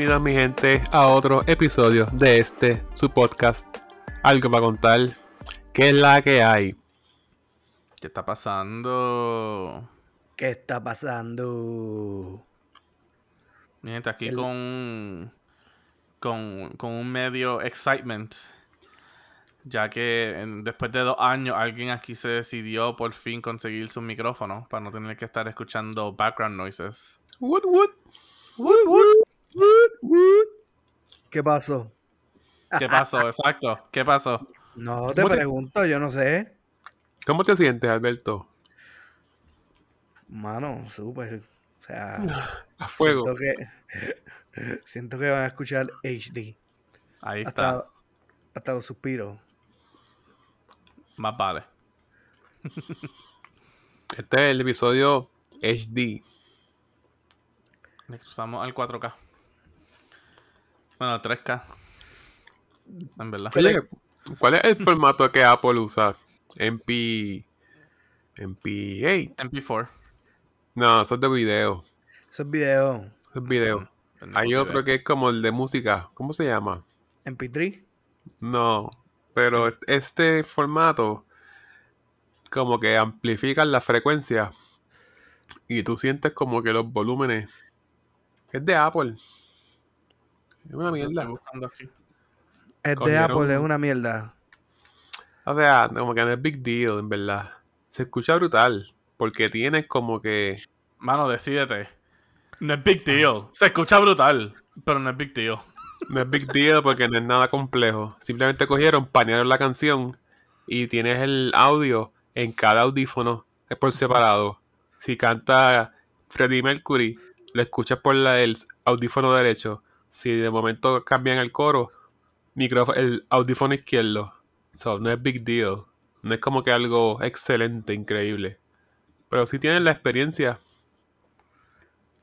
Bienvenidos mi gente a otro episodio de este, su podcast, Algo para contar, ¿qué es la que hay? ¿Qué está pasando? ¿Qué está pasando? Mi gente, aquí con, con, con un medio excitement, ya que en- después de dos años alguien aquí se decidió por fin conseguir su micrófono para no tener que estar escuchando background noises. Wood, wood. ¿Qué pasó? ¿Qué pasó? Exacto. ¿Qué pasó? No te ¿Cómo te- pregunto, yo no sé. ¿Cómo te sientes, Alberto? Mano, súper. O sea, A fuego. siento que siento que van a escuchar HD. Ahí está. Hasta, hasta los suspiros. Más vale. Este es el episodio HD. Le cruzamos al 4K. Bueno, 3K. En verdad. Oye, ¿cuál es el formato que Apple usa? MP... MP8. MP4. No, eso es de video. Eso es video. Eso es video. Pendejo Hay otro que es como el de música. ¿Cómo se llama? MP3. No, pero este formato como que amplifica la frecuencia y tú sientes como que los volúmenes es de Apple. Es una mierda. aquí. Es de Apple, es una mierda. O sea, como que no es big deal, en verdad. Se escucha brutal porque tienes como que Mano, decídete. No es big deal. Se escucha brutal, pero no es big deal. no es big deal porque no es nada complejo. Simplemente cogieron, panearon la canción y tienes el audio en cada audífono es por separado. Si canta Freddie Mercury, lo escuchas por la- el audífono derecho. Si de momento cambian el coro, micrófono, el audífono izquierdo. So, no es big deal. No es como que algo excelente, increíble. Pero si tienes la experiencia.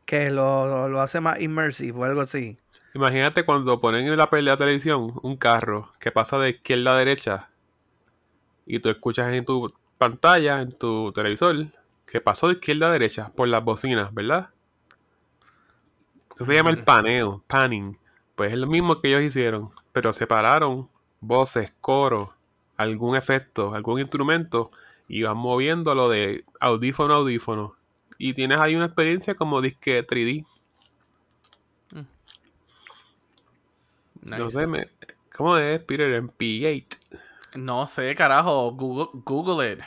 Que lo, lo hace más immersive o algo así. Imagínate cuando ponen en la pelea de televisión un carro que pasa de izquierda a derecha y tú escuchas en tu pantalla, en tu televisor, que pasó de izquierda a derecha por las bocinas, ¿verdad? Eso se llama el paneo, panning. Pues es lo mismo que ellos hicieron, pero separaron voces, coro, algún efecto, algún instrumento y van moviéndolo de audífono a audífono. Y tienes ahí una experiencia como disque 3D. No Nice. sé, me... ¿cómo es, Peter? En P8. No sé, carajo. Google, Google it.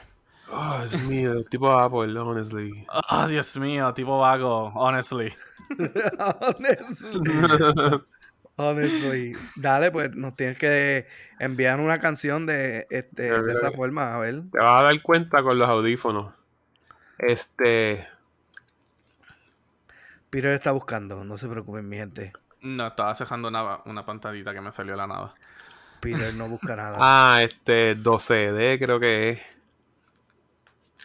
Oh, es mío, tipo Apple, honestly. Oh, Dios mío, tipo vago, honestly. Honestly. Honestly. Dale, pues nos tienes que enviar una canción de, este, de esa forma, a ver. Te vas a dar cuenta con los audífonos. Este. Peter está buscando, no se preocupen, mi gente. No, estaba cejando una, una pantallita que me salió de la nada. Peter no busca nada. Ah, este 12D creo que es.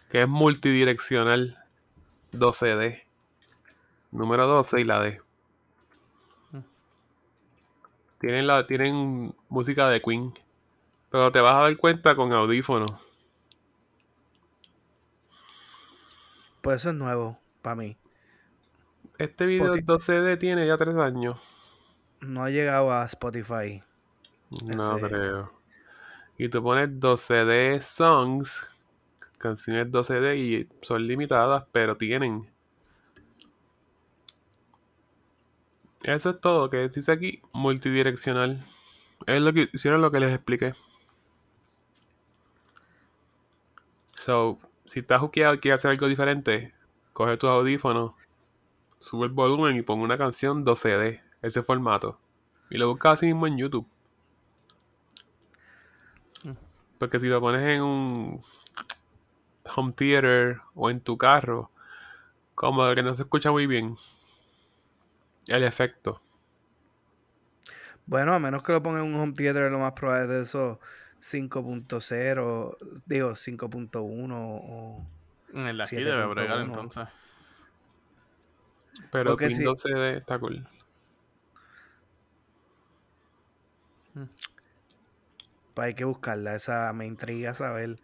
Que es multidireccional. 12D. Número 12 y la D. Tienen, la, tienen música de Queen. Pero te vas a dar cuenta con audífonos. Pues eso es nuevo para mí. Este video Spotify. 12D tiene ya 3 años. No ha llegado a Spotify. No Ese- creo. Y tú pones 12D songs, canciones 12D y son limitadas, pero tienen. Eso es todo, que dice aquí multidireccional. Es lo que hicieron lo que les expliqué. So, si estás juqueado y quieres hacer algo diferente, coge tus audífonos, sube el volumen y pon una canción 12D, ese formato. Y lo buscas así mismo en YouTube. Porque si lo pones en un home theater o en tu carro, como que no se escucha muy bien el efecto. Bueno, a menos que lo pongan en un home theater, lo más probable es de esos 5.0, digo 5.1 o... En el de aquí 7.1. debe bregar entonces. Pero Porque Queen si- 12D está cool. Pues hay que buscarla, esa me intriga saber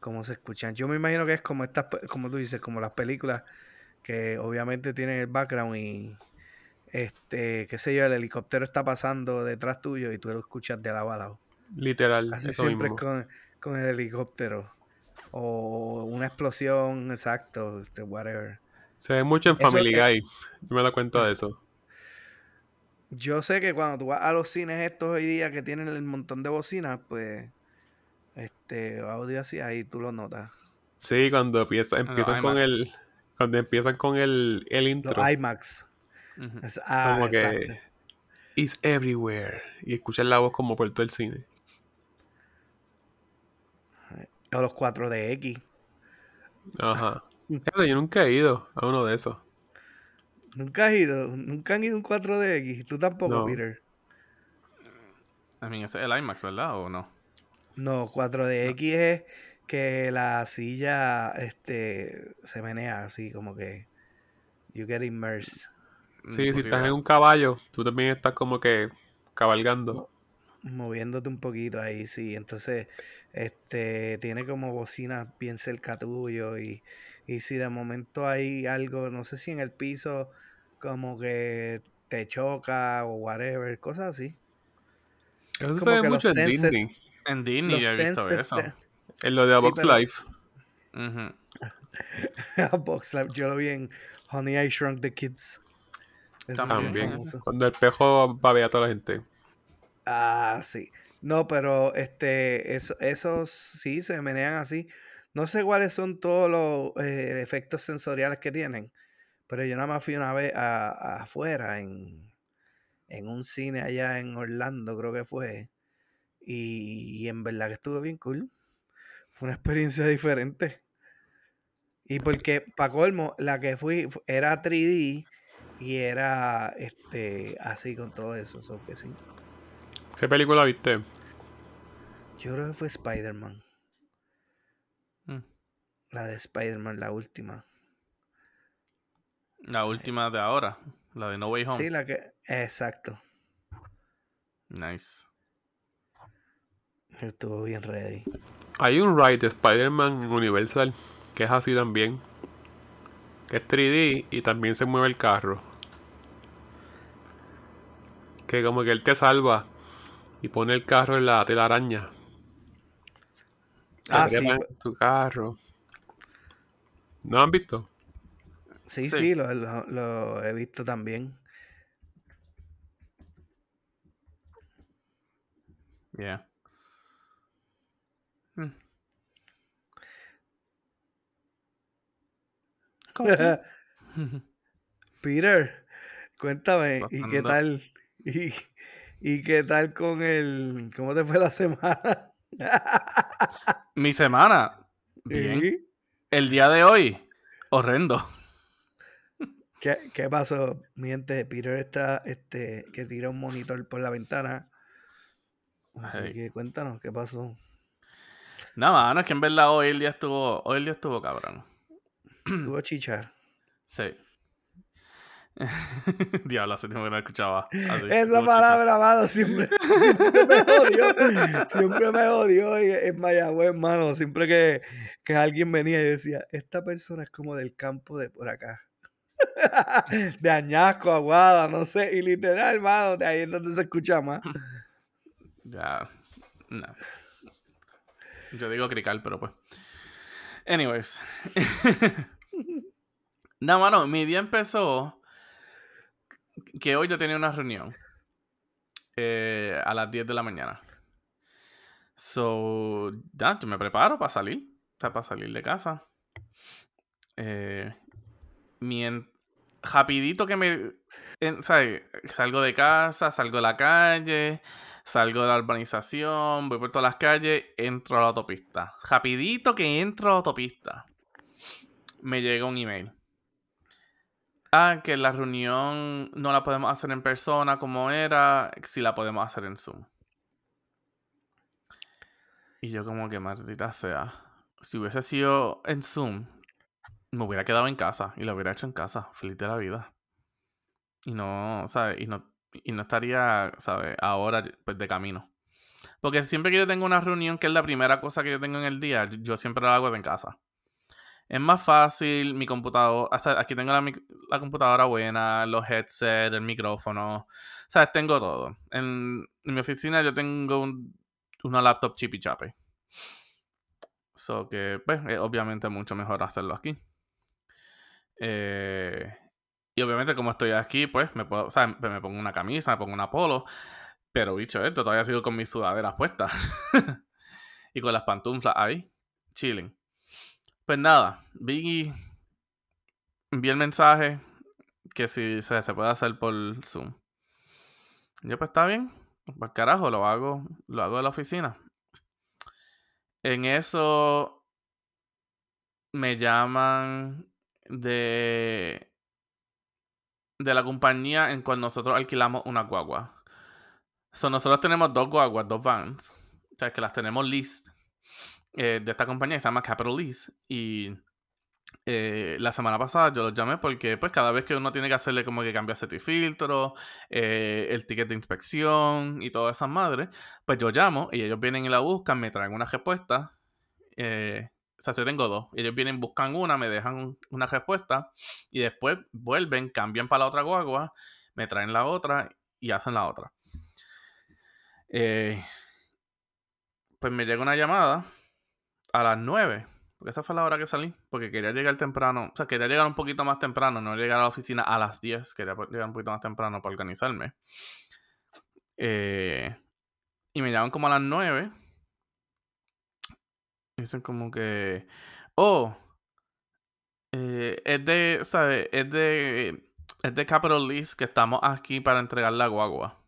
cómo se escuchan. Yo me imagino que es como estas, como tú dices, como las películas que obviamente tienen el background y este, qué sé yo, el helicóptero está pasando detrás tuyo y tú lo escuchas de lado a lado. Literal. Así eso siempre mismo. es con, con el helicóptero. O una explosión, exacto, este, whatever. Se ve mucho en Eso Family es- Guy. Yo me da cuenta de eso. Yo sé que cuando tú vas a los cines estos hoy día que tienen el montón de bocinas, pues este audio así, ahí tú lo notas. Sí, cuando empieza, los empiezan con el. Cuando empiezan con el, el Los intro. IMAX. Ujú. Es- ah, como que. exacto. It's everywhere. Y escuchas la voz como por todo el cine. O los 4DX. Ajá. Fíjate, yo nunca he ido a uno de esos. Nunca has ido, nunca han ido a un 4DX. Tú tampoco, No. Peter. I mean, ese es el IMAX, ¿verdad? ¿O no? No, 4DX es que la silla este se menea así como que you get immersed. Mm, Sí, si estás en un caballo, tú también estás como que cabalgando. moviéndote un poquito ahí, sí. Entonces, este, tiene como bocinas bien cerca tuyo y, y si de momento hay algo, no sé si en el piso como que te choca o whatever, cosas así. Eso se ve que mucho en senses- Disney. En Disney yo he visto eso. de- En lo de A Sí, Box pero- Life. Ujú. Box Lab, yo lo vi en Honey I Shrunk the Kids. También. Cuando el pejo babea a toda la gente. Ah, sí. No, pero este, eso, esos sí se menean así. No sé cuáles son todos los eh, efectos sensoriales que tienen, pero yo nada más fui una vez a- a- afuera en, en un cine allá en Orlando, creo que fue. Y, y en verdad que estuvo bien cool. Fue una experiencia diferente. Y porque, para colmo, la que fui fu- era 3D y era este así con todo eso. so que sí. ¿Qué película viste? Yo creo que fue Spider-Man. Mm. La de Spider-Man, la última. La última de ahora, la de No Way Home. Sí, la que. Exacto. Nice. Estuvo bien ready. Hay un ride de Spider-Man Universal que es así también. Que es 3D y también se mueve el carro. Que como que él te salva y pone el carro en la telaraña. Ah, sí, tu carro. ¿No han visto? Sí, Sí. sí, lo, lo- lo he visto también. Yeah. Mm. Peter, cuéntame, ¿y qué tal? ¿Y, y qué tal con el. ¿Cómo te fue la semana? Mi semana. Bien. El día de hoy. Horrendo. ¿Qué, qué pasó? Miente, Peter está, este, que tira un monitor por la ventana. Así que cuéntanos, ¿qué pasó? Nada más, no es que en verdad hoy el día estuvo. Hoy el día estuvo cabrón. Tuvo chicha. Sí. Diablo, hace tiempo que no escuchaba. así, Esa palabra, mano, siempre, siempre me jodió. Siempre me jodió en, en Mayagüez, mano. Siempre que, que alguien venía y decía, esta persona es como del campo de por acá. De Añasco, Aguada, no sé. Y literal, mano, de ahí es donde se escucha más. Ya. No. Yo digo crical, pero pues. Anyways. no, mano, mi día empezó. Que hoy yo tenía una reunión. eh, a las 10 de la mañana. So, ya, yo me preparo para salir. O sea, para salir de casa. Eh, mien- rapidito que me. en- ¿sabes? Salgo de casa, salgo de la calle, salgo de la urbanización, voy por todas las calles, entro a la autopista. Rapidito que entro a la autopista. Me llega un email. Ah, que la reunión no la podemos hacer en persona como era, si la podemos hacer en Zoom. Y yo como que maldita sea. Si hubiese sido en Zoom, me hubiera quedado en casa y lo hubiera hecho en casa, feliz de la vida. Y no, ¿sabes? Y no, y no estaría, ¿sabes? Ahora, pues, de camino. Porque siempre que yo tengo una reunión, que es la primera cosa que yo tengo en el día, yo siempre la hago en casa. Es más fácil, mi computadora, aquí tengo la, computadora buena, los headsets, el micrófono, o sea, tengo todo. En, mi oficina yo tengo una laptop chippy chape. So que, pues, es obviamente mucho mejor hacerlo aquí. Eh, y obviamente como estoy aquí, pues, me puedo, o sea, me pongo una camisa, me pongo una polo. Pero dicho esto, todavía sigo con mis sudaderas puestas. y con las pantuflas ahí, chilling. Pues nada, vi, vi el mensaje que si se, se puede hacer por Zoom. Yo pues está bien, pues carajo, lo hago, lo hago de la oficina. En eso me llaman de de la compañía en cual nosotros alquilamos una guagua. So, nosotros tenemos dos guaguas, dos vans. O sea, que las tenemos list eh, de esta compañía que se llama Capital Lease. Y eh, la semana pasada yo los llamé porque pues cada vez que uno tiene que hacerle como que cambiar y filtro, eh, el ticket de inspección y todas esas madres, pues yo llamo y ellos vienen y la buscan, me traen una respuesta. o sea, yo tengo dos. Ellos vienen, buscan una, me dejan una respuesta y después vuelven, cambian para la otra guagua, me traen la otra y hacen la otra. pues me llega una llamada a las 9. Porque esa fue la hora que salí. Porque quería llegar temprano. O sea, quería llegar un poquito más temprano. No llegar a la oficina a las 10. Quería llegar un poquito más temprano para organizarme. Eh, y me llaman como a las 9. dicen como que. Oh. Eh, es de. ¿Sabes? Es de. Es de Capital Lease que estamos aquí para entregar la guagua.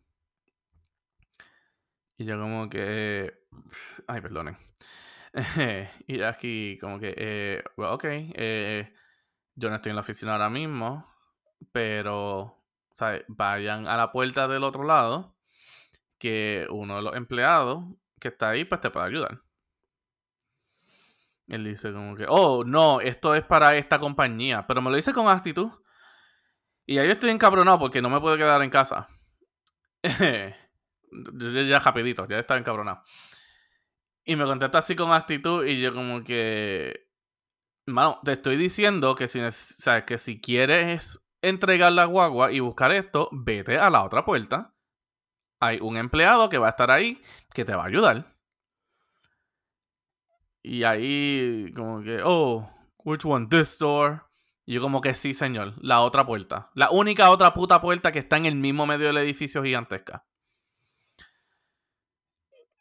Y yo como que... Ay, perdonen. y aquí como que, eh, ok, eh, yo no estoy en la oficina ahora mismo, pero, ¿sabes? Vayan a la puerta del otro lado, que uno de los empleados que está ahí, pues te puede ayudar. Él dice como que, oh, no, esto es para esta compañía, pero me lo dice con actitud. Y ahí estoy encabronado porque no me puedo quedar en casa. ya rapidito, ya estaba encabronado. Y me contesta así con actitud y yo como que... Mano, te estoy diciendo que si, que si quieres entregar la guagua y buscar esto, vete a la otra puerta. Hay un empleado que va a estar ahí que te va a ayudar. Y ahí como que, oh, which one? This door. Y yo como que sí, señor, la otra puerta. La única otra puta puerta que está en el mismo medio del edificio gigantesca.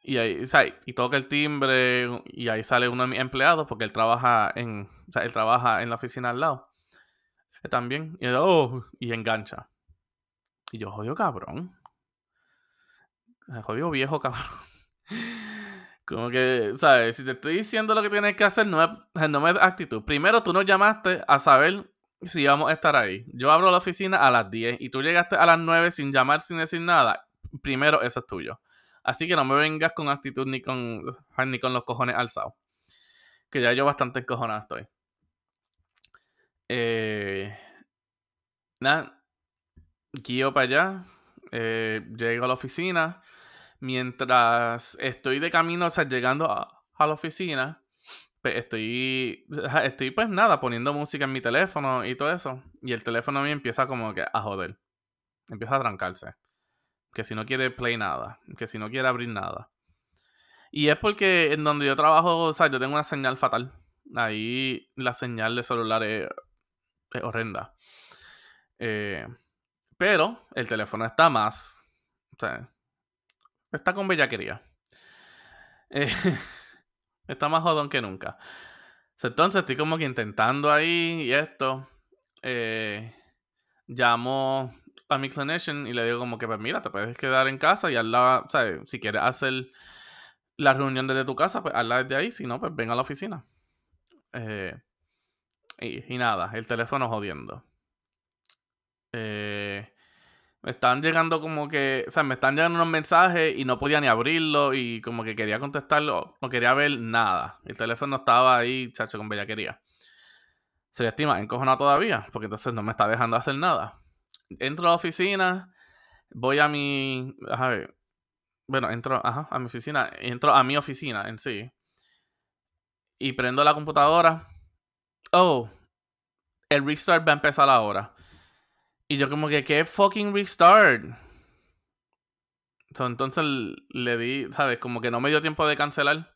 Y ahí, y toca el timbre y ahí sale uno de mis empleados porque él trabaja en, o sea, trabaja en la oficina al lado. También. Y, oh, y engancha. Y yo, jodido cabrón. Jodido viejo cabrón. Como que, ¿sabes? Si te estoy diciendo lo que tienes que hacer, no es, no es actitud. Primero, tú nos llamaste a saber si vamos a estar ahí. Yo abro la oficina a las 10 y tú llegaste a las 9 sin llamar, sin decir nada. Primero, eso es tuyo. Así que no me vengas con actitud ni con, ni con los cojones alzados. Que ya yo bastante encojonado estoy. Eh, nada, guío para allá. Eh, llego a la oficina. Mientras estoy de camino, o sea, llegando a, la oficina, pues estoy, estoy pues nada, poniendo música en mi teléfono y todo eso. Y el teléfono a mí empieza como que a joder. Empieza a trancarse que si no quiere play nada, que si no quiere abrir nada. Y es porque en donde yo trabajo, o sea, yo tengo una señal fatal. Ahí la señal de celular es, horrenda. Eh, pero el teléfono está más. O sea, está con bellaquería. Eh, está más jodón que nunca. Entonces estoy como que intentando ahí y esto. Eh, llamo a mi clinician y le digo como que, pues mira, te puedes quedar en casa y hazla, ¿sabes? Si quieres hacer la reunión desde tu casa, pues hazla desde ahí, si no, pues ven a la oficina. Eh, y, nada, el teléfono jodiendo. Eh, me están llegando como que, o sea, me están llegando unos mensajes y no podía ni abrirlo y como que quería contestarlo, no quería ver nada. El teléfono estaba ahí, chacho, con bellaquería. Se estima encojonado todavía, porque entonces no me está dejando hacer nada entro a la oficina, voy a mi. A ver, bueno, entro ajá, a mi oficina, entro a mi oficina en sí. Y prendo la computadora. oh, el restart va a empezar ahora. Y yo como que, ¿qué fucking restart? So, entonces le di, ¿sabes? Como que no me dio tiempo de cancelar.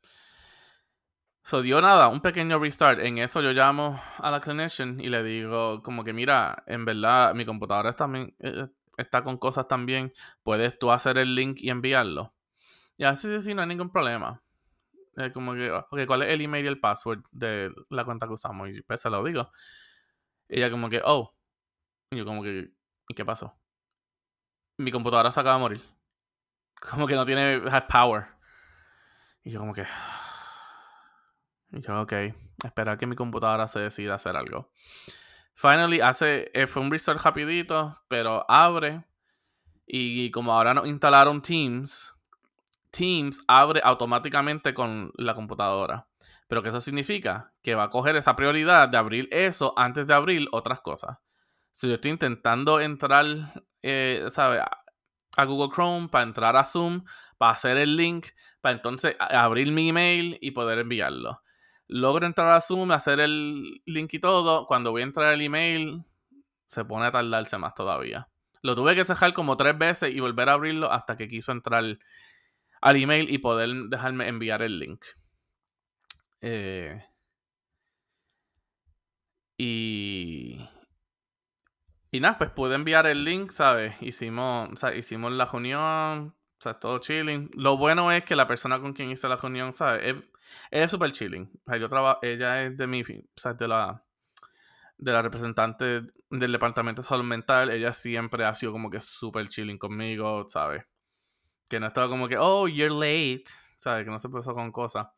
So dio nada, un pequeño restart. En eso yo llamo a la clinician y le digo, como que mira, en verdad mi computadora está, eh, está con cosas también. ¿Puedes tú hacer el link y enviarlo? Y así, sí, sí, no hay ningún problema. como que, ok, ¿cuál es el email y el password de la cuenta que usamos? Y pues se lo digo. Ella como que, oh. Y yo como que, ¿y qué pasó? Mi computadora se acaba de morir. Como que no tiene power. Y yo como que... Y yo, ok, esperar que mi computadora se decida hacer algo. Finally, hace, eh, fue un restart rapidito, pero abre. Y como ahora nos instalaron Teams, Teams abre automáticamente con la computadora. Pero ¿qué eso significa? Que va a coger esa prioridad de abrir eso antes de abrir otras cosas. Si yo estoy intentando entrar, eh, ¿sabe? A Google Chrome para entrar a Zoom, para hacer el link, para entonces abrir mi email y poder enviarlo logro entrar a Zoom, hacer el link y todo. Cuando voy a entrar al email, se pone a tardarse más todavía. Lo tuve que cerrar como tres veces y volver a abrirlo hasta que quiso entrar al email y poder dejarme enviar el link. Eh, y. Y nada, pues pude enviar el link, ¿sabes? Hicimos, hicimos la reunión, o sea, todo chilling. Lo bueno es que la persona con quien hice la reunión, ¿sabes? Es súper chilling. yo trabajo, ella es de mi, o sea, de la, de la representante del departamento de salud mental. Ella siempre ha sido como que súper chilling conmigo, ¿sabes? Que no estaba como que, oh, you're late, ¿sabes? Que no se puso con cosas.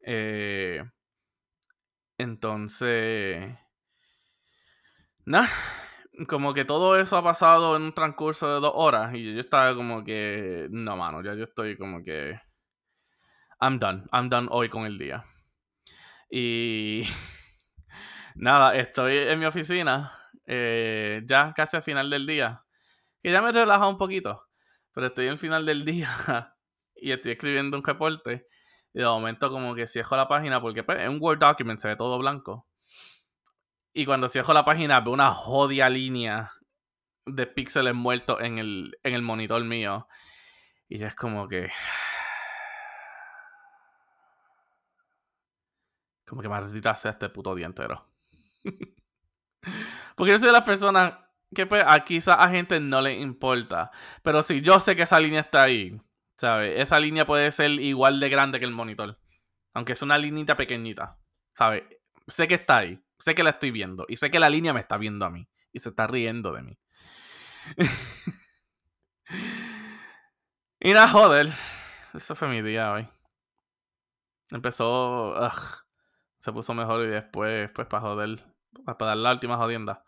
Eh, entonces, nada, como que todo eso ha pasado en un transcurso de dos horas y yo estaba como que, no, mano, ya yo estoy como que I'm done. I'm done hoy con el día. Y nada, estoy en mi oficina, eh, ya casi al final del día. Que ya me he relajado un poquito, pero estoy al final del día y estoy escribiendo un reporte. Y de momento como que cierro la página porque pues, en un Word document se ve todo blanco. Y cuando cierro la página veo una jodia línea de píxeles muertos en el, en el monitor mío. Y es como que Que maldita sea este puto día entero. Porque yo soy de las personas que pues, a quizás a gente no le importa. Pero si yo sé que esa línea está ahí, ¿sabes? Esa línea puede ser igual de grande que el monitor. Aunque es una linita pequeñita, ¿sabes? Sé que está ahí. Sé que la estoy viendo. Y sé que la línea me está viendo a mí. Y se está riendo de mí. y nada, joder. Eso fue mi día hoy. Empezó se puso mejor y después, pues, para joder, para dar la última jodienda.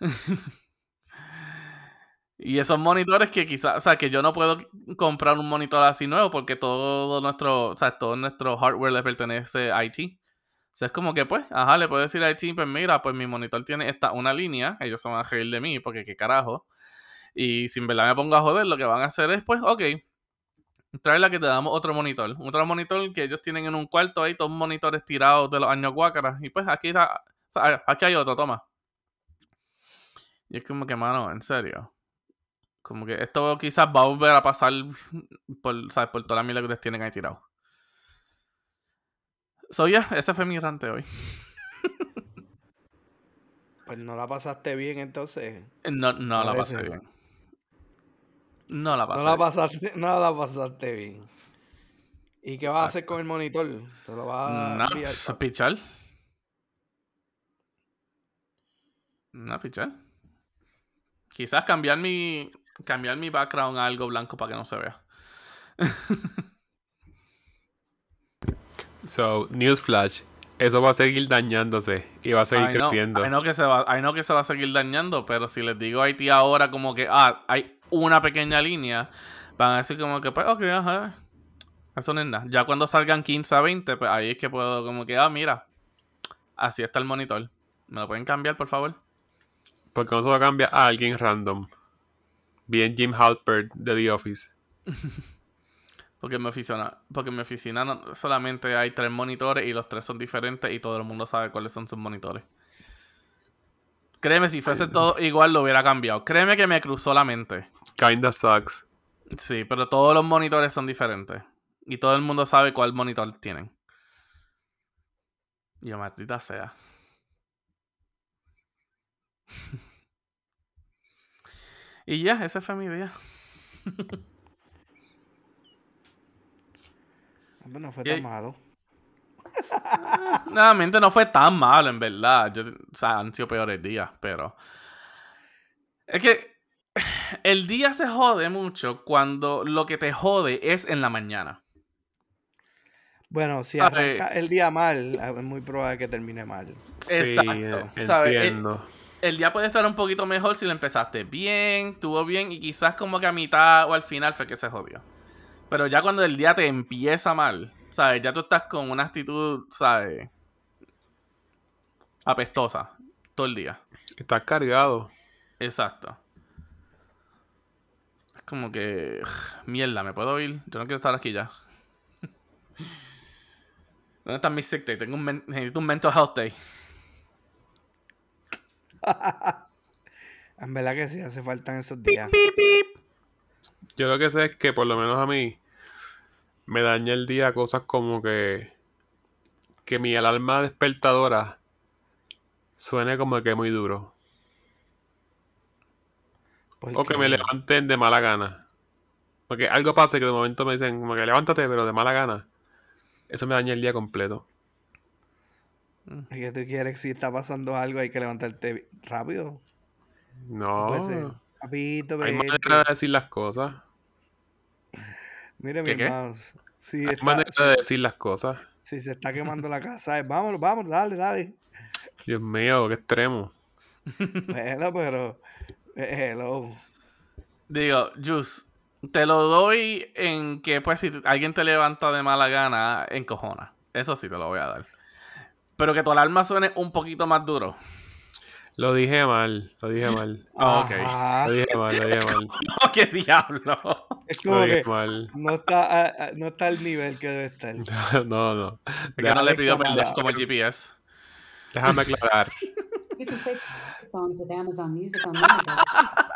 y esos monitores que quizás, o sea, que yo no puedo comprar un monitor así nuevo porque todo nuestro, o sea, todo nuestro hardware le pertenece a IT. O sea, es como que, pues, ajá, le puedo decir a IT, pues mira, pues mi monitor tiene esta, una línea, ellos se van a reír de mí porque qué carajo. Y si en verdad me pongo a joder, lo que van a hacer es, pues, ok, la que te damos otro monitor. Otro monitor que ellos tienen en un cuarto ahí, todos monitores tirados de los años guácaras. Y pues aquí, aquí hay otro, toma. Y es como que, mano, en serio. Como que esto quizás va a volver a pasar por, ¿sabes? por toda la mierda que ustedes tienen ahí tirado. So, ya, ese fue mi rante hoy. pues no la pasaste bien entonces. No, no la pasé bien. No la pasaste. No la pasaste, no la pasaste bien. ¿Y qué vas a hacer con el monitor? ¿Te lo vas a no, pues, pichar? No, pichar. Quizás cambiar mi cambiar mi background a algo blanco para que no se vea. so, newsflash. Eso va a seguir dañándose y va a seguir creciendo. Hay no que se va, que se va a seguir dañando, pero si les digo a Haití ahora como que ah, hay una pequeña línea, van a decir como que, pues, ok, ajá, eso no es nada. Ya cuando salgan 15 a 20, pues ahí es que puedo como que, ah, mira, así está el monitor. ¿Me lo pueden cambiar, por favor? Porque no se va a cambiar a alguien random. Bien Jim Halpert de The Office. Porque en mi oficina, porque en mi oficina no- solamente hay tres monitores y los tres son diferentes y todo el mundo sabe cuáles son sus monitores. Créeme, si fuese todo igual lo hubiera cambiado. Créeme que me cruzó la mente. Kinda sucks. Sí, pero todos los monitores son diferentes. Y todo el mundo sabe cuál monitor tienen. Y yo, maldita sea. y ya, ese fue mi día. Hombre, No fue tan malo. Nuevamente no fue tan malo, en verdad. Yo, o sea, han sido peores días, pero. Es que el día se jode mucho cuando lo que te jode es en la mañana. Bueno, si arranca el día mal, es muy probable que termine mal. Exacto, Sí, ¿sabes? Eh, entiendo. El día puede estar un poquito mejor si lo empezaste bien, estuvo bien y quizás como que a mitad o al final fue que se jodió. Pero ya cuando el día te empieza mal, ¿sabes? Ya tú estás con una actitud, ¿sabes? Apestosa todo el día. Estás cargado. Exacto. Como que. Mierda, ¿me puedo ir? Yo no quiero estar aquí ya. ¿Dónde está mi sick day? Tengo un necesito un mental health day. En verdad que sí, hace falta en esos días. Yo lo que sé es que por lo menos a mí me daña el día cosas como que que mi alarma despertadora suene como que muy duro. O que me levanten de mala gana. Porque algo pasa que de momento me dicen como que levántate pero de mala gana. Eso me daña el día completo. Es que tú quieres, si está pasando algo, hay que levantarte rápido. No puede ser. No. Rapidito, Hay manera de decir las cosas. Mire, mi hermano. Si, Hay está- manera si- de decir las cosas. si se está quemando la casa, es, vámonos, vamos, dale, dale. Dios mío, qué extremo. Bueno, pero. Hello. Digo, Jus, te lo doy en que, pues, si alguien te levanta de mala gana, encojona. Eso sí te lo voy a dar. Pero que tu alarma suene un poquito más duro. Lo dije mal, lo dije mal. Ah, ok. Ajá. Lo dije mal, lo dije mal. ¡Oh, qué diablo! Es Lo dije que mal. no está, a- a- no está al nivel que debe estar. No, no. Es que no le pidió perdón nada. como el GPS. Déjame aclarar. You can play songs with Amazon Music Unlimited.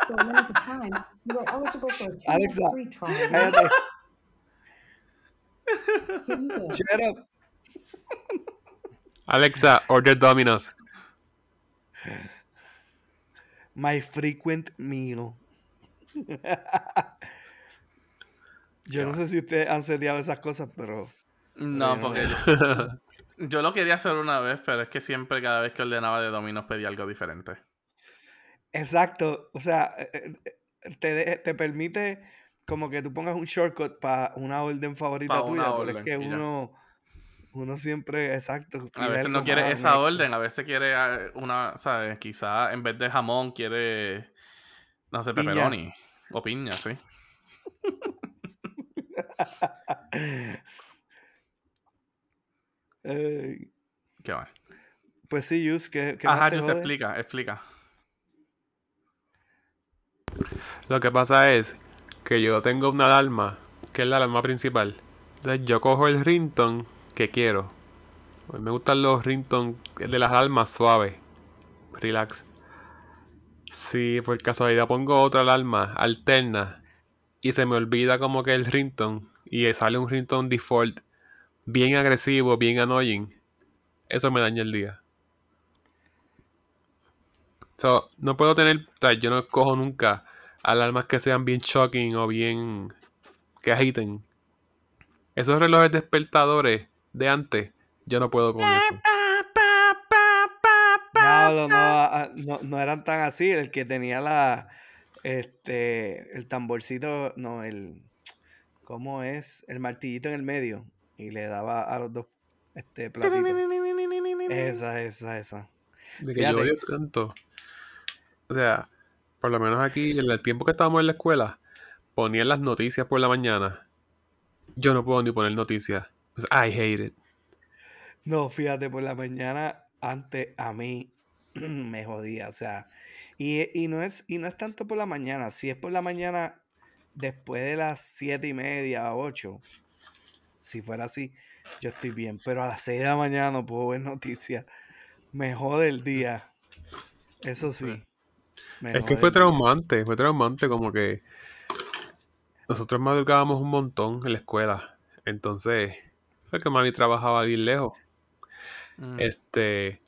For a limited time, you are eligible for a two-month Alexa, free trial. Shut up. Alexa, order Domino's. My frequent meal. Yo no sé si ustedes han seteado esas cosas, pero. No, porque yo, lo quería hacer una vez, pero es que siempre, cada vez que ordenaba de Domino's, pedía algo diferente. Exacto. O sea, eh, eh, te, te permite como que tú pongas un shortcut para una orden favorita Pa' tuya, una pero es orden, que uno, uno siempre, exacto. A veces no quiere esa orden, a veces quiere eh, una, ¿sabes? Quizá en vez de jamón quiere, no sé, pepperoni o piña, sí. Ey, Qué pues sí, Yus, que, Ajá, explica, explica. Lo que pasa es que yo tengo una alarma, que es la alarma principal. Entonces yo cojo el ringtone que quiero. A mí me gustan los ringtones de las alarmas suaves. Relax. Si por casualidad pongo otra alarma alterna y se me olvida como que el ringtone y sale un ringtone default bien agresivo, bien annoying, eso me daña el día. So, no puedo tener, o sea, yo no cojo nunca alarmas que sean bien shocking o bien que agiten. Esos relojes despertadores de antes, yo no puedo con eso. Diablo, no, ah, no, no eran tan así. El que tenía la, este, el tamborcito, no, el, ¿cómo es? El martillito en el medio y le daba a los dos, este, platitos. Esa, esa, esa. De que yo odio tanto. O sea, por lo menos aquí, en el tiempo que estábamos en la escuela, ponían las noticias por la mañana. Yo no puedo ni poner noticias. Pues, I hate it. No, fíjate, por la mañana antes a mí me jodía, o sea, y, y no es, y no es tanto por la mañana, si es por la mañana después de las siete y media, ocho, si fuera así, yo estoy bien. Pero a las seis de la mañana no puedo ver noticias. Me jode el día. Eso sí. Es que fue traumante, fue traumante como que nosotros madrugábamos un montón en la escuela. Entonces, fue que mami trabajaba bien lejos. Mm. Este,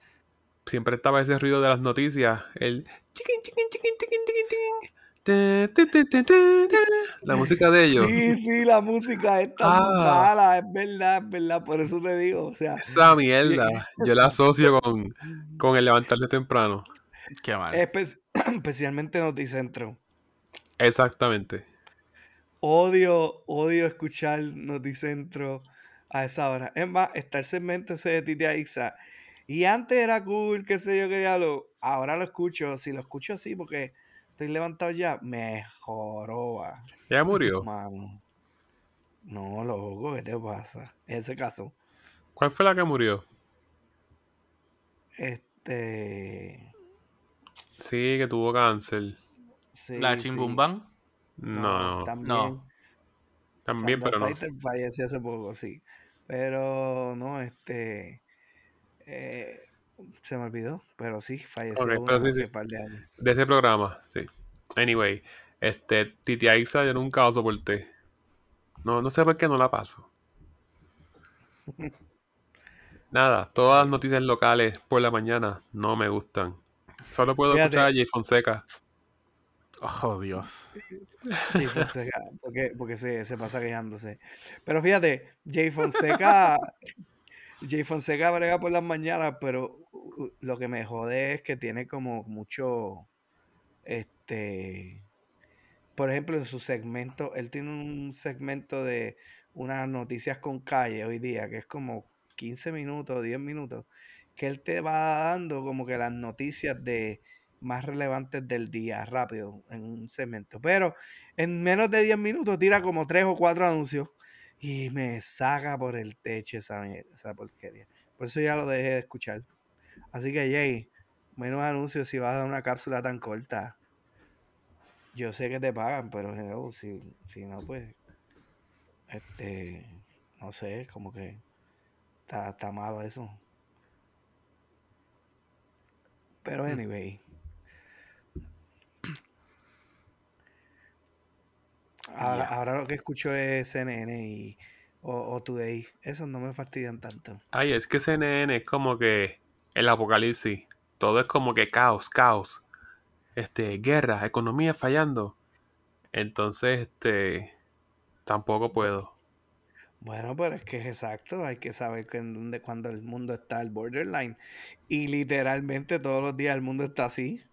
siempre estaba ese ruido de las noticias, el chiquin, chiquin, chiquin, chiquin, chiquin, chiquin, la música de ellos. Sí, sí, la música es tan Ah. mala, es verdad, es verdad. Por eso te digo, o sea, Esa mierda, yo la asocio con, con el levantarse temprano. Qué mal. espe- especialmente Noticentro. Exactamente. Odio, odio escuchar Noticentro a esa hora. Es más, está el segmento ese de Titi Aixa. Y antes era cool, qué sé yo, qué diablo. Ahora lo escucho. Si lo escucho así porque estoy levantado ya, me joroba, Ya murió. mano. No, loco, ¿qué te pasa? En ese caso, ¿Cuál fue la que murió? este. Sí, que tuvo cáncer. Sí, ¿La sí. Chimbumban? No, no, También. No. también, pero no. Saiter falleció hace poco, sí. Pero no, este. eh, se me olvidó, pero sí, falleció Ok, una pero sí, hace sí. un par de años. De ese programa, sí. Anyway, este, Titi Aixa yo nunca lo soporté. No, no sé por qué no la paso. Nada, todas las noticias locales por la mañana no me gustan. Solo puedo Fíjate. escuchar a Jay Fonseca. Oh, Dios. Sí, Fonseca, porque, porque se, se pasa quejándose. Pero fíjate, Jay Fonseca, Jay Fonseca brega por las mañanas, pero lo que me jode es que tiene como mucho, este, por ejemplo, en su segmento, él tiene un segmento de unas noticias con calle hoy día, que es como 15 minutos, 10 minutos, que él te va dando como que las noticias de más relevantes del día, rápido, en un segmento. Pero en menos de 10 minutos tira como 3 o 4 anuncios y me saca por el techo esa, esa porquería. Por eso ya lo dejé de escuchar. Así que, Jay, menos anuncios si vas a dar una cápsula tan corta. Yo sé que te pagan, pero si, si no, pues, este, no sé, como que está, está malo eso. Pero anyway. Ahora, lo que escucho es CNN y, o, o Today. Esos no me fastidian tanto. Ay, es que CNN es como que el apocalipsis. Todo es como que caos, caos. Este, guerra, economía fallando. Entonces, este, tampoco puedo. Bueno, pero es que es exacto, hay que saber que en dónde, cuando el mundo está al borderline. Y literalmente todos los días el mundo está así.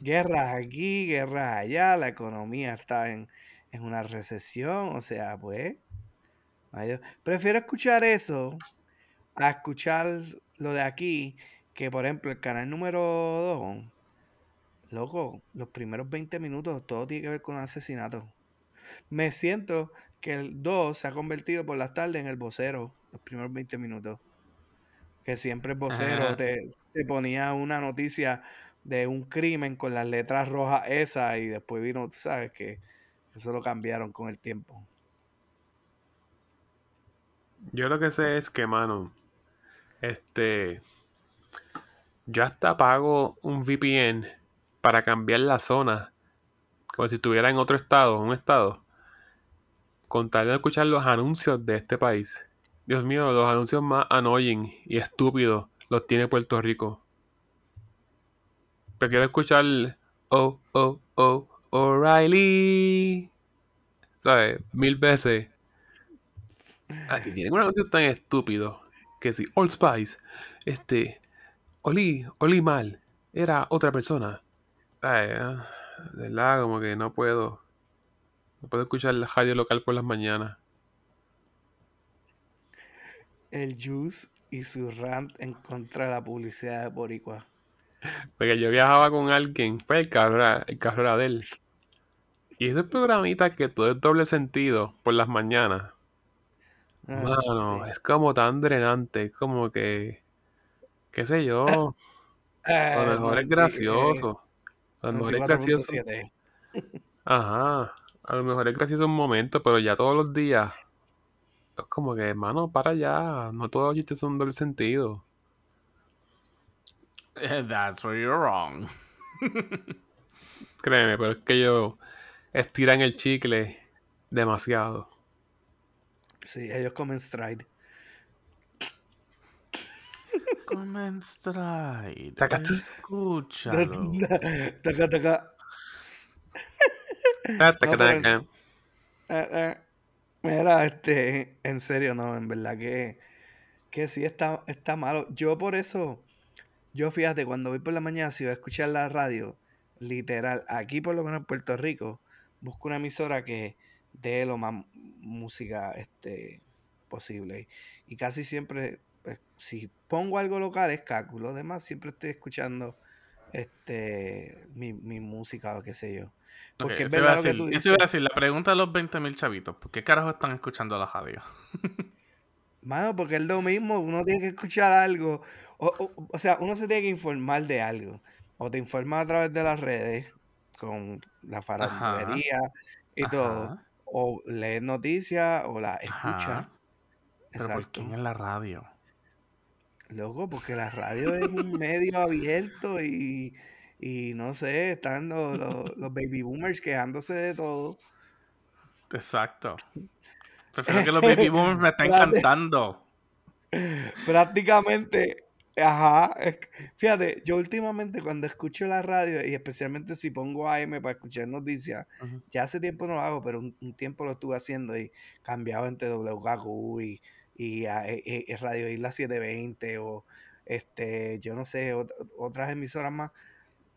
Guerras aquí, guerras allá, la economía está en, en una recesión, o sea, pues. Prefiero escuchar eso a escuchar lo de aquí, que por ejemplo el canal número 2, loco, los primeros 20 minutos todo tiene que ver con asesinato. Me siento que el 2 se ha convertido por las tardes en el vocero, los primeros 20 minutos. Que siempre el vocero te ponía una noticia de un crimen con las letras rojas esas y después vino, tú sabes que eso lo cambiaron con el tiempo. Yo lo que sé es que, mano, este, yo hasta pago un VPN para cambiar la zona, como si estuviera en otro estado, un estado, con tal de escuchar los anuncios de este país. Dios mío, los anuncios más annoying y estúpidos los tiene Puerto Rico. Prefiero escuchar Oh, oh, oh, O'Reilly. ¿Sabes? Mil veces. Aquí tienen un anuncio tan estúpido que si Old Spice, este, Oli, Oli mal, era otra persona. Ay, ah, de verdad, como que no puedo. No puedo escuchar la radio local por las mañanas. El Juice y su rant en contra de la publicidad de Boricua. Porque yo viajaba con alguien, pues el carro era, el carro era de él. Y esos programitas que todo es doble sentido por las mañanas. Ah, Mano, sí. es como tan drenante, es como que, qué sé yo, Ah, a lo mejor es gracioso. A lo mejor es gracioso. 94.7. Ajá. A lo mejor es gracioso un momento, pero ya todos los días. Es como que, hermano, para ya. No todos los chistes son doble sentido. That's where you're wrong. Créeme, pero es que ellos estiran el chicle demasiado. Sí, ellos comen stride. Comen stride. Taca- Escúchalo. Taca, taca. Ta- ta- No, ta. Eh, eh, Mira, este, en serio, no, en verdad que, que sí está, está malo. Yo por eso, yo fíjate, cuando voy por la mañana, si voy a escuchar la radio, literal, aquí por lo menos en Puerto Rico, busco una emisora que dé lo más música este, posible. Y casi siempre, pues, si pongo algo local, es Kaku. Lo demás siempre estoy escuchando este mi, mi música o lo que sé yo. Porque es iba a verdad lo que eso iba a decir, la pregunta de los 20.000 chavitos. ¿Por qué carajo están escuchando la radio? Mano, porque es lo mismo, uno tiene que escuchar algo. O, o- o sea, uno se tiene que informar de algo. O te informas a través de las redes, con la farandulería y todo. O lees noticias o las escuchas. Pero ¿por qué en la radio? Loco, porque la radio es un medio abierto y, y no sé, están los, los- los baby boomers quejándose de todo. Exacto. Prefiero que los baby boomers me estén cantando. prácticamente, ajá, fíjate, yo últimamente cuando escucho la radio y especialmente si pongo AM para escuchar noticias, ya hace tiempo no lo hago, pero un, un tiempo lo estuve haciendo y cambiaba entre WKQ y, y, a- e- e- Radio Isla 720 o este, yo no sé, ot- otras emisoras más,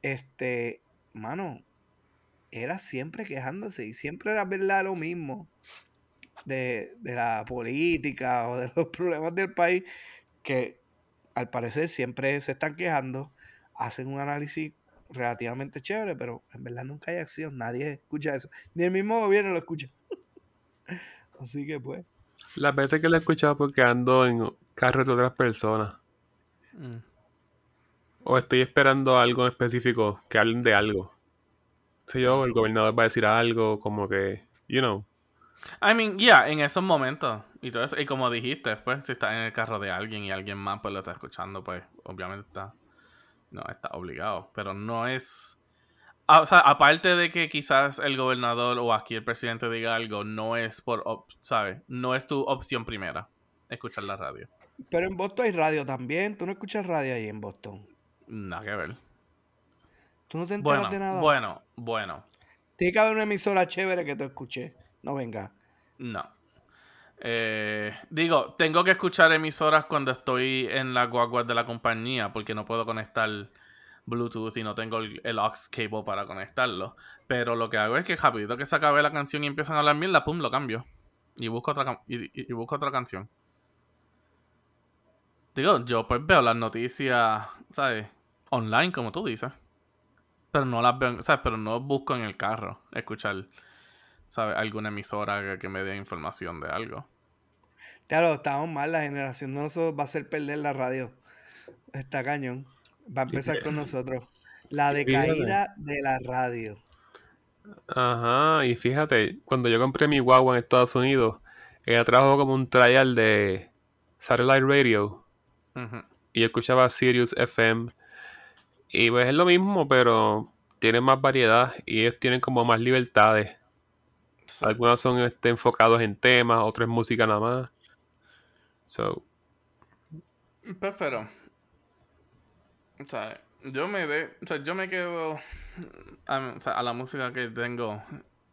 este, mano, era siempre quejándose y siempre era verdad lo mismo de, de la política o de los problemas del país que al parecer siempre se están quejando, hacen un análisis relativamente chévere, pero en verdad nunca hay acción, nadie escucha eso, ni el mismo gobierno lo escucha. Así que pues, Las veces que lo he escuchado porque ando en carros de otras personas. Mm. O estoy esperando algo en específico, que hablen de algo. Si yo, el gobernador va a decir algo, como que, you know. I mean, yeah, en esos momentos. Y todo eso. Y como dijiste, pues, si estás en el carro de alguien y alguien más pues lo está escuchando, pues, obviamente está. No, está obligado. Pero no es. o sea, aparte de que quizás el gobernador o aquí el presidente diga algo, no es por, ¿sabes? No es tu opción primera, escuchar la radio. pero en Boston hay radio también, tú no escuchas radio ahí en Boston, Nada que ver. tú no te enteras Bueno, de nada. bueno, bueno. Tiene que haber una emisora chévere que tú escuches, no venga. No. Eh, digo, tengo que escuchar emisoras cuando estoy en la guagua de la compañía porque no puedo conectar Bluetooth y no tengo el, aux cable para conectarlo. Pero lo que hago es que rapidito que se acabe la canción y empiezan a hablar mierda, pum, lo cambio. Y busco otra, y- y busco otra canción. Digo, yo pues veo las noticias, ¿sabes? Online, como tú dices. Pero no las veo, ¿sabes? Pero no busco en el carro escuchar, ¿sabes? Alguna emisora que, que me dé información de algo. Claro, estamos mal, la generación de nosotros va a hacer perder la radio. Está cañón. Va a empezar con nosotros. La decaída de la radio. Ajá, y fíjate, cuando yo compré mi guagua en Estados Unidos, ella trajo como un trial de Satellite Radio y yo escuchaba Sirius FM. Y pues es lo mismo, pero tienen más variedad y ellos tienen como más libertades. Sí. Algunas son este, enfocados en temas, otras en música nada más. So, Pues, pero. O sea, yo me de, o sea, yo me quedo a, o sea, a la música que tengo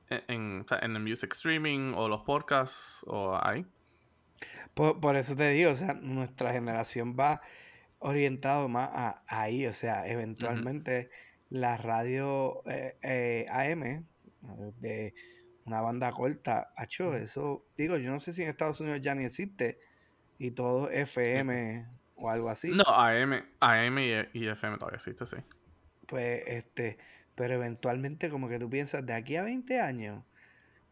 en, en, o sea, en el music streaming o los podcasts o ahí. Por, por eso te digo, o sea, nuestra generación va orientado más a, ahí, o sea, eventualmente la radio eh, eh, AM de una banda corta, hecho eso, digo, yo no sé si en Estados Unidos ya ni existe y todo FM o algo así. No, AM, AM y, y FM todavía existe, sí. Pues este, pero eventualmente como que tú piensas, de aquí a 20 años,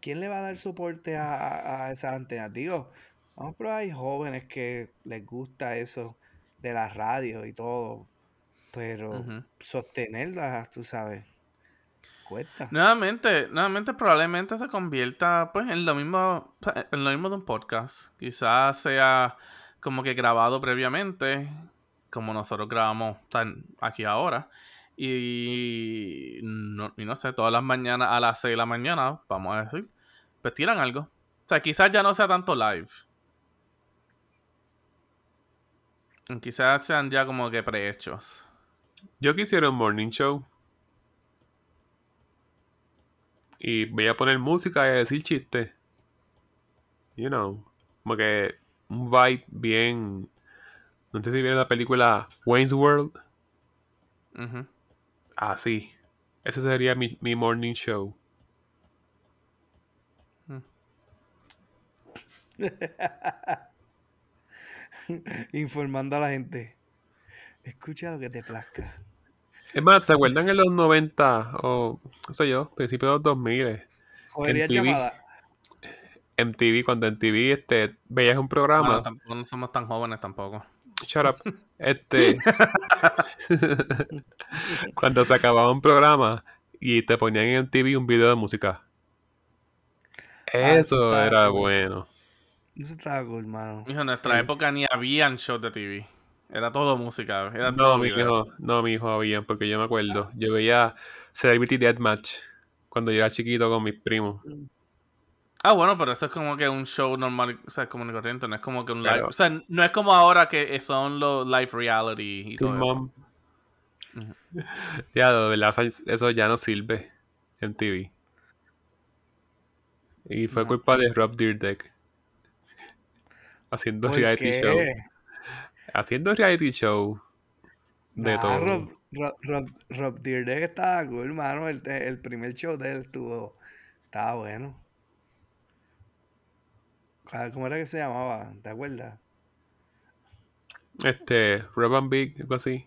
¿quién le va a dar soporte a, a, a esas antenas? Digo, vamos, pero hay jóvenes que les gusta eso de la radio y todo, pero sostenerlas, tú sabes, cuesta. Nuevamente, nuevamente probablemente se convierta pues en lo mismo, en lo mismo de un podcast. Quizás sea como que grabado previamente, como nosotros grabamos aquí ahora. Y no, y no sé, todas las mañanas a las 6 de la mañana, vamos a decir, pues tiran algo. O sea, quizás ya no sea tanto live. Quizás sean ya como que prehechos. Yo quisiera un morning show. Y voy a poner música y a decir chistes. You know. Como que un vibe bien. No sé si vieron la película Wayne's World. Ujú. Así. Ese sería mi, mi morning show. Informando a la gente. Escucha lo que te plazca. Es más, ¿se acuerdan en los 90 o, no sé yo, principios de los 2000? Cogería TV. llamada. MTV, cuando en TV este, veías un programa. Bueno, tampoco no somos tan jóvenes tampoco. Shut up. Este. cuando se acababa un programa y te ponían en MTV un video de música. Ah, eso era cool. bueno. Eso estaba cool, mano. Mijo, en nuestra Sí. época ni habían shows de TV. Era todo música. Era No, todo mi video. hijo, no, mi hijo había, porque yo me acuerdo. Yo veía Celebrity Deathmatch cuando yo era chiquito con mis primos. Ah, bueno, pero eso es como que un show normal, o sea, común y corriente, no es como que un live. Claro. O sea, no es como ahora que son los live reality y todo eso. Mom. Ujú. Ya, de verdad, eso- eso ya no sirve en TV. Y fue No. culpa de Rob Dyrdek. Haciendo ¿Por reality qué? show. Haciendo reality show. De Nah, todo. Rob, Rob, Rob, Rob estaba cool, mano. El, el primer show de él estuvo. Estaba bueno. ¿Cuál- ¿Cómo era que se llamaba? ¿Te acuerdas? Este, Rob and Big, algo así.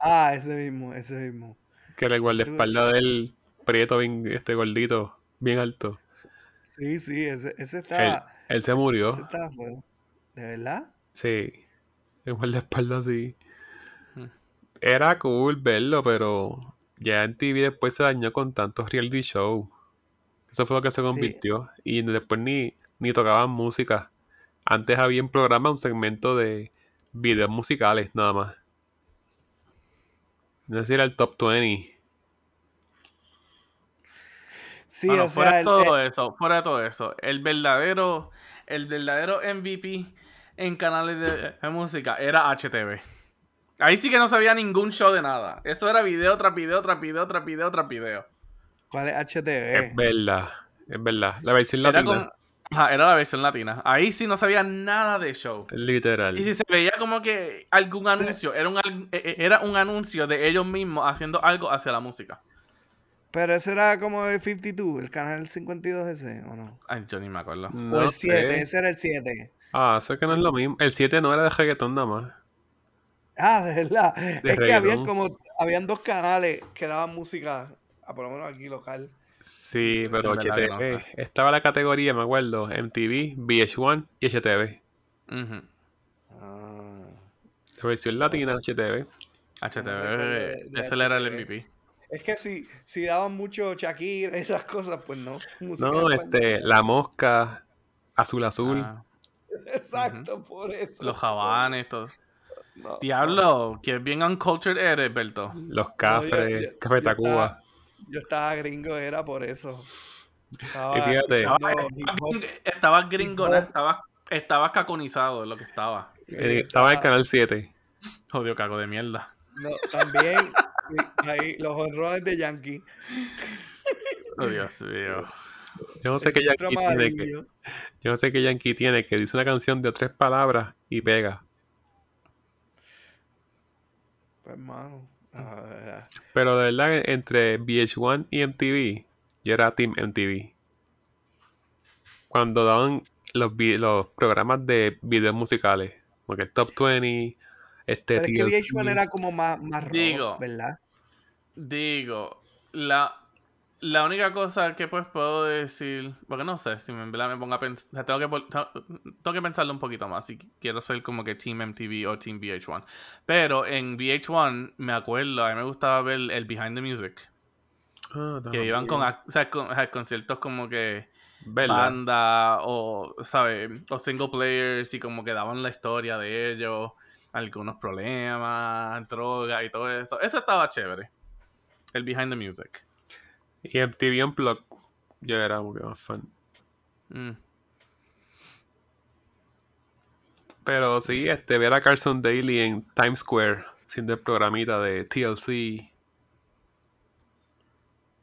Ah, ese mismo, ese mismo. Que era el guardaespaldas del prieto, bien, este gordito, bien alto. Sí, sí, ese, ese Él, estaba. él se Ese murió. estaba bueno. ¿De verdad? Sí. El guardaespaldas así. Mm. Era cool verlo, pero ya en TV después se dañó con tantos reality show. Eso fue lo que se Sí. convirtió. Y después ni, ni tocaban música. Antes había en programa un segmento de videos musicales, nada más. No sé si era el top 20. Sí, Bueno, o fuera sea, de el- todo eh, eso, fuera de todo eso, el verdadero, el verdadero MVP en canales de, de música era HTV. Ahí sí que no sabía ningún show de nada. Eso era video tras video, tras video, tras video, tras video. ¿cuál es HTV? Es verdad, es verdad. La versión Era, latina, ajá, era la versión latina. Ahí sí no sabía nada de show. literal. Y si se veía como que algún anuncio, era un, eh, eh, era un anuncio de ellos mismos haciendo algo hacia la música. Pero ese era como el 52, el canal 52 ese, ¿o no? Ay, yo ni me acuerdo. o el 7, sé. ese era el 7. Ah, eso es que no es lo mismo. El 7 no era de reggaetón nada más. Ah, de verdad. es que habían como, habían dos canales que daban música, ah, por lo menos aquí local. Sí, pero no, HTV. Estaba la categoría, me acuerdo, MTV, VH1 y HTV. Ujú. Ah. La versión latina, HTV. HTV, de- de ese era el HTV. MVP. Es que si, si daban mucho Shakira y esas cosas, pues no. música No, este. La Mosca, Azul Azul. Ah, Exacto, por eso. los jabanes, todo. No, Diablo, que bien uncultured eres, Berto. Los No, yo- Cafres, yo- Café yo Tacuba. estaba- Yo estaba gringo, era por eso. Estaba Y fíjate. Estabas gringo, estabas, estabas caconizado es lo que estaba. Sí, Eh, Estaba en estaba- Canal 7. Jodido cago de mierda. no, también sí, ahí los honrones de Yankee. Oh, Dios mío. Yo no sé qué Yankee tiene que. amarillo. Yo no sé qué Yankee tiene que dice una canción de tres palabras y pega. Pues, mano. ah, Pero de verdad, entre VH1 y MTV, yo era Team MTV. Cuando daban los, programas de videos musicales, porque el Top 20, este Pero es que TLC, VH1 era como más, más rock, Digo. ¿verdad? Digo, la, la única cosa que pues puedo decir, porque no sé, si me, en verdad me pongo a pensar, tengo que, tengo que pensarlo un poquito más si quiero ser como que Team MTV o Team VH1. Pero en VH1 me acuerdo, a mí me gustaba ver el Behind the Music. Ah, Que iban con, o sea, con- conciertos como que ¿Verdad? banda o, ¿sabes? O single players y como que daban la historia de ellos, algunos problemas, drogas y todo eso. Eso estaba chévere. El behind the music. Y MTV Unplugged, yo era muy más fan. Mm. Pero sí, este, ver a Carson Daly en Times Square, siendo el programita de TLC.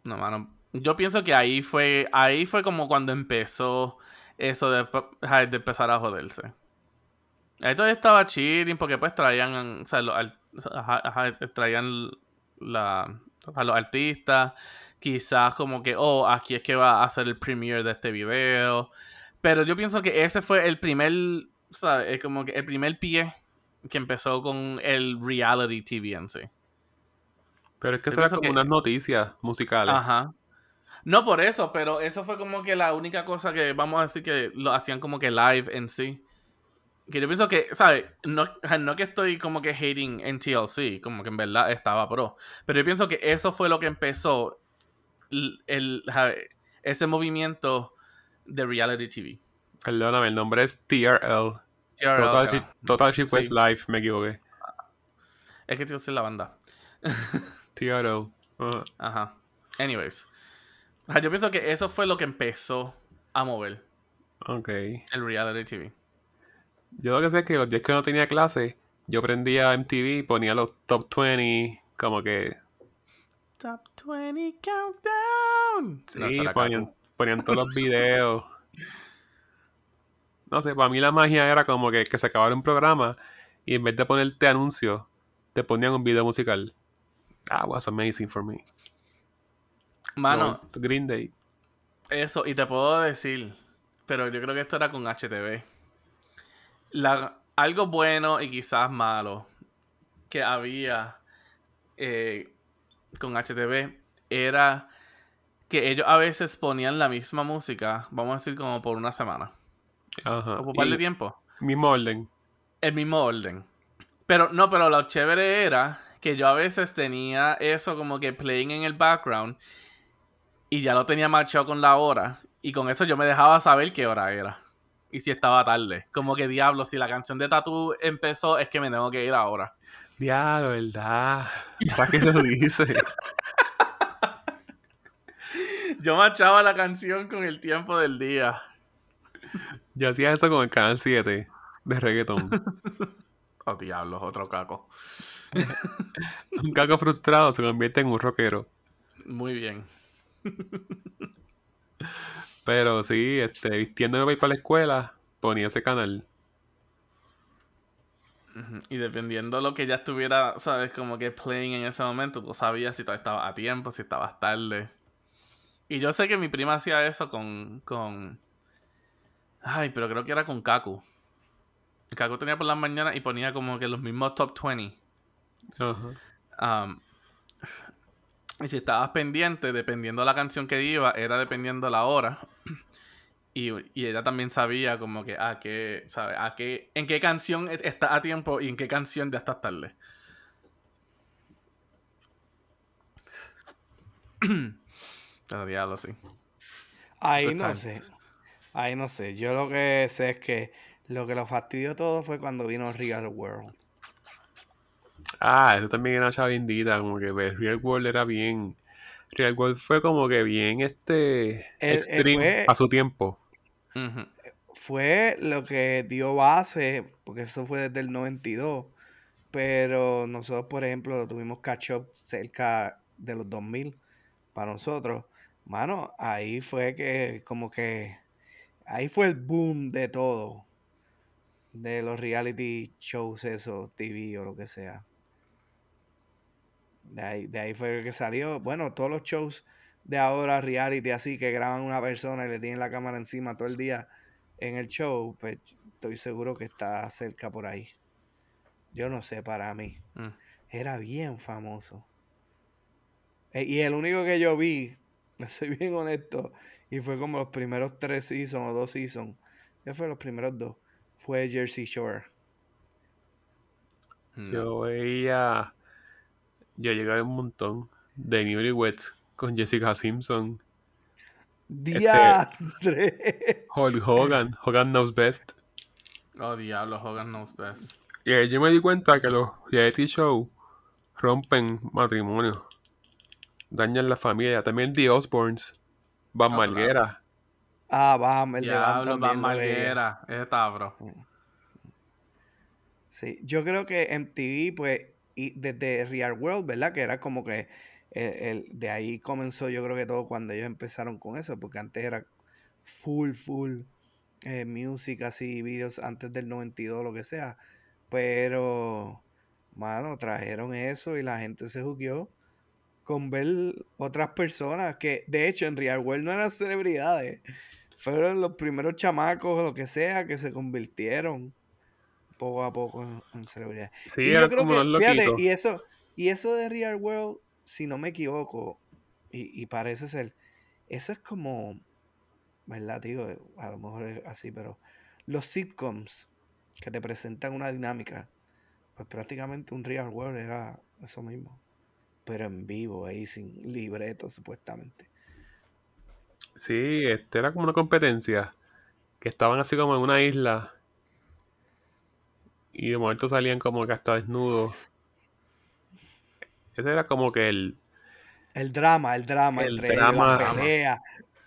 No, mano. Yo pienso que ahí fue, ahí fue como cuando empezó eso de, empezar a joderse. Ahí todavía estaba chilling porque pues traían, o sea, los traían la, a los artistas. Quizás como que, oh, aquí es que va a hacer el premiere de este video. Pero yo pienso que ese fue el primer, ¿sabes? Es como que el primer pie que empezó con el reality TV en sí. Pero es que pienso como que- unas noticias musicales. Ajá. No por eso, pero eso fue como que la única cosa que vamos a decir que lo hacían como que live en sí. Que yo pienso que, ¿sabes? No, no que estoy como que hating en TLC, como que en verdad estaba pro. Pero yo pienso que eso fue lo que empezó el, ese movimiento de reality TV. Perdóname, el nombre es TRL. TRL, Total. Ship- Total Request Sí. Live, me equivoqué. Es que TLC es la banda. TRL. Ajá. Ajá. Anyways. Ajá, Yo pienso que eso fue lo que empezó a mover Ok. el reality TV. Yo lo que sé es que los días que no tenía clase, yo prendía MTV y ponía los top 20, como que. Top 20 Countdown. Sí, ponían, ponían todos los videos. No sé, para mí la magia era como que, que se acabara un programa y en vez de ponerte anuncios, te ponían un video musical. That was amazing for me. Mano, No, Green Day. eso, y te puedo decir, pero yo creo que esto era con HTV. La, algo bueno y quizás malo que había eh, con HTV era que ellos a veces ponían la misma música, vamos a decir como por una semana, Ajá. o por un par de tiempo. mismo orden. el mismo orden. Pero no, pero lo chévere era que yo a veces tenía eso como que playing en el background y ya lo tenía marchado con la hora y con eso yo me dejaba saber qué hora era y si estaba tarde. Como que diablo, si la canción de Tattoo empezó es que me tengo que ir ahora. Diablo, ¿verdad? ¿Para qué lo dice? Yo marchaba la canción con el tiempo del día. Yo hacía eso con el canal 7 de reggaeton. Oh, diablo, otro caco. un caco frustrado se convierte en un rockero. Muy bien. Pero sí, este, vistiéndome para ir para la escuela, ponía ese canal. Y dependiendo lo que ya estuviera, sabes, como que playing en ese momento, tú sabías si todavía estaba a tiempo, si estabas tarde. Y yo sé que mi prima hacía eso con, con... Ay, pero creo que era con Kaku. Kaku tenía por las mañanas y ponía como que los mismos top 20. Ajá. Um, y si estabas pendiente, dependiendo la canción que iba, era dependiendo la hora. Y, y ella también sabía como que a qué, ¿sabe? A qué, en qué canción es- está a tiempo y en qué canción ya estás tarde. Pero diablo, sí. Ahí Good no sé. Ahí no sé. Yo lo que sé es que lo que lo fastidió todo fue cuando vino Real World. Ah, eso también era chavindita, como que pues, Real World era bien. Real World fue como que bien este él extreme fue- a su tiempo. Fue lo que dio base, porque eso fue desde el 92. Pero nosotros, por ejemplo, lo tuvimos catch up cerca de los 2000 para nosotros. Mano, ahí fue que como que ahí fue el boom de todo. De los reality shows, eso, TV o lo que sea. De ahí, de ahí fue que salió. Bueno, todos los shows de ahora, reality, así que graban una persona y le tienen la cámara encima todo el día en el show, pues estoy seguro que está cerca por ahí. Yo no sé, para mí. Mm. Era bien famoso. E- y el único que yo vi, soy bien honesto, y fue como los primeros tres seasons o dos seasons, ya fue los primeros dos, fue Jersey Shore. No. Yo veía. Yo llegué a un montón de Newlyweds con Jessica Simpson, Diandre. Hulk Hogan, Hogan Knows Best. Oh, diablo, Hogan knows best. Y ahí yo me di cuenta que los reality shows rompen matrimonio, dañan la familia. También The Osbournes, Van Oh, Marguera. Ah, vamos, el de Van Diablo, también Van veía. Marguera. Ese está, bro. Sí, yo creo que MTV, pues, y desde Real World, ¿verdad? Que era como que el, el- de ahí comenzó, yo creo que todo cuando ellos empezaron con eso, porque antes era full, full eh, music, así, videos antes del 92, lo que sea. Pero, mano, trajeron eso y la gente se jugueó con ver otras personas que, de hecho, en Real World no eran celebridades. Fueron los primeros chamacos o lo que sea que se convirtieron poco a poco en, en celebridades. Sí, Y yo creo como que, fíjate, y eso, y eso de Real World, si no me equivoco, y, y parece ser, eso es como, ¿verdad? Digo, a lo mejor es así, pero los sitcoms que te presentan una dinámica, pues prácticamente un Real World era eso mismo, pero en vivo, ahí sin libreto, supuestamente. Sí, este era como una competencia. Que estaban así como en una isla. Y de momento salían como que hasta desnudos. Ese era como que el. El drama, el drama, El entre drama. la pelea,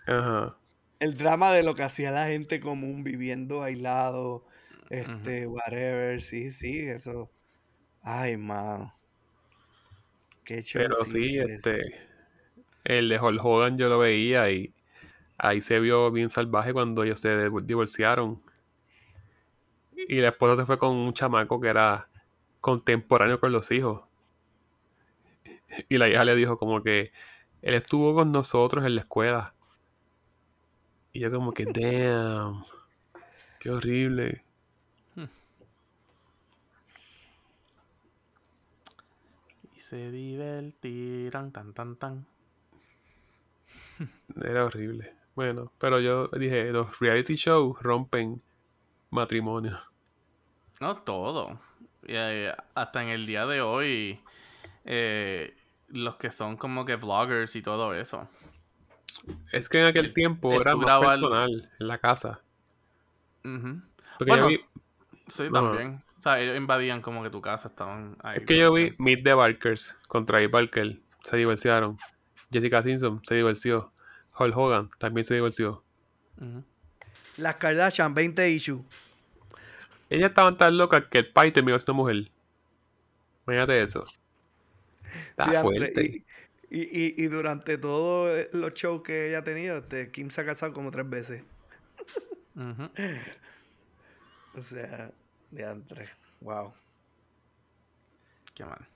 Ajá. el drama de lo que hacía la gente común viviendo aislado, este, whatever, sí, sí, eso. Ay, mano. Qué Pero sí, ese. este. El de Hulk Hogan yo lo veía y ahí se vio bien salvaje cuando ellos se div- divorciaron. Y la esposa se fue con un chamaco que era contemporáneo con los hijos. Y la hija le dijo como que él estuvo con nosotros en la escuela. Y yo como que, damn, qué horrible. Y se divertirán, tan, tan, tan. Era horrible. Bueno, pero yo dije, los reality shows rompen matrimonio. No todo. Y, eh, hasta en el día de hoy, eh, los que son como que vloggers y todo eso. Es que en aquel El- tiempo el era más personal en la casa. Ujú. Porque Bueno, yo vi, Sí, No. también. O sea, ellos invadían como que tu casa, estaban ahí. es que yo vi Meet the Barkers contra Ray Barker. Se divorciaron. Jessica Simpson se divorció. Hulk Hogan también se divorció. Las Kardashian, 20 issues. Ellas estaban tan locas que el pai terminó siendo mujer. Imagínate eso. Está Diantre, fuerte. Y, y, y, durante todos los shows que ella ha tenido, este, Kim se ha casado como tres veces. O sea, diantre. Wow. Qué mal.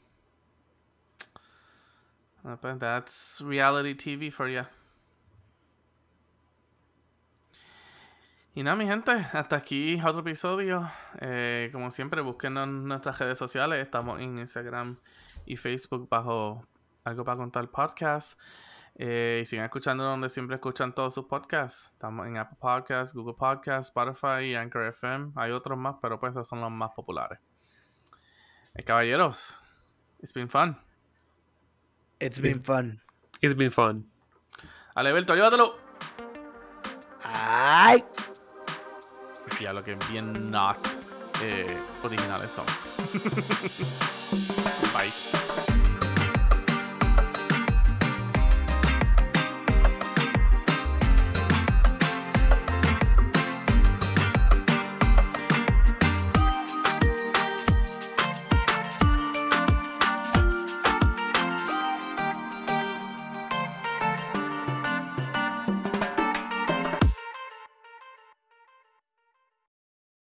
Pues, that's reality TV for you. Y nada, mi gente, hasta aquí otro episodio. Eh, como siempre, búsquenos en nuestras redes sociales. Estamos en Instagram y Facebook bajo Algo para Contar Podcast. Eh, y sigan escuchando donde siempre escuchan todos sus podcasts. Estamos en Apple Podcasts, Google Podcasts, Spotify y Anchor FM. Hay otros más, pero pues esos son los más populares. Eh, caballeros, it's been fun. It's been fun. It's been fun. Aleberto, llévatelo. ¡Ay! Ya lo que bien not eh, originales son. Bye.